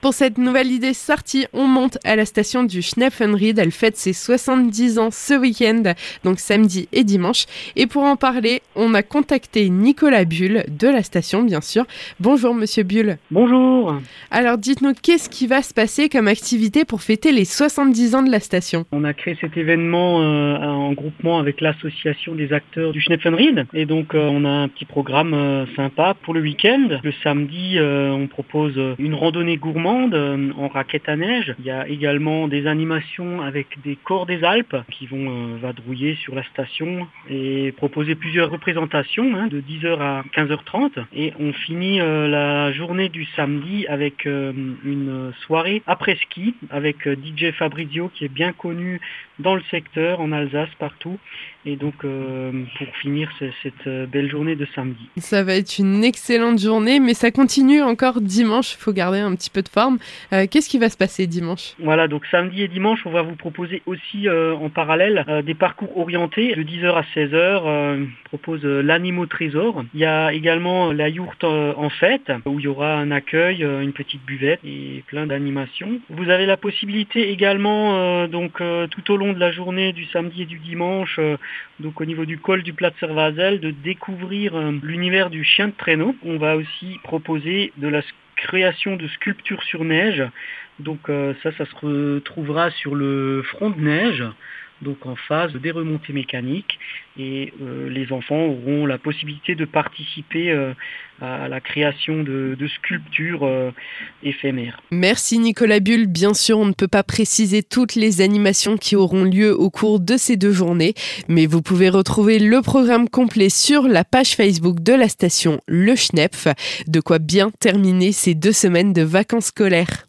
Pour cette nouvelle idée sortie, on monte à la station du Schnepfenried. Elle fête ses 70 ans ce week-end, donc samedi et dimanche. Et pour en parler, on a contacté Nicolas Bull de la station, bien sûr. Bonjour, monsieur Bull. Bonjour. Alors, dites-nous, qu'est-ce qui va se passer comme activité pour fêter les 70 ans de la station? On a créé cet événement euh, en groupement avec l'association des acteurs du Schnepfenried. Et donc, euh, on a un petit programme euh, sympa pour le week-end. Le samedi, on propose une randonnée gourmande euh, en raquette à neige. Il y a également des animations avec des corps des Alpes qui vont euh, vadrouiller sur la station et proposer plusieurs représentations hein, de 10h à 15h30. Et on finit euh, la journée du samedi avec une soirée après ski avec DJ Fabrizio qui est bien connu dans le secteur, en Alsace, partout. Et donc, pour finir cette belle journée de samedi. Ça va être une excellente journée, mais ça continue encore dimanche. Il faut garder un petit peu de euh, qu'est-ce qui va se passer dimanche? Voilà, donc samedi et dimanche, on va vous proposer aussi euh, en parallèle euh, des parcours orientés de 10h à 16h. on propose l'animo trésor. Il y a également la yourte en fête où il y aura un accueil, une petite buvette et plein d'animations. Vous avez la possibilité également donc tout au long de la journée du samedi et du dimanche, donc au niveau du col du Plat Servazel, de découvrir l'univers du chien de traîneau. On va aussi proposer de la création de sculptures sur neige. Donc euh, ça, ça se retrouvera sur le front de neige donc en phase des remontées mécaniques et euh, les enfants auront la possibilité de participer euh, à la création de, sculptures euh, éphémères. Merci Nicolas Bull. Bien sûr, on ne peut pas préciser toutes les animations qui auront lieu au cours de ces deux journées, mais vous pouvez retrouver le programme complet sur la page Facebook de la station Le Schnepf, de quoi bien terminer ces deux semaines de vacances scolaires.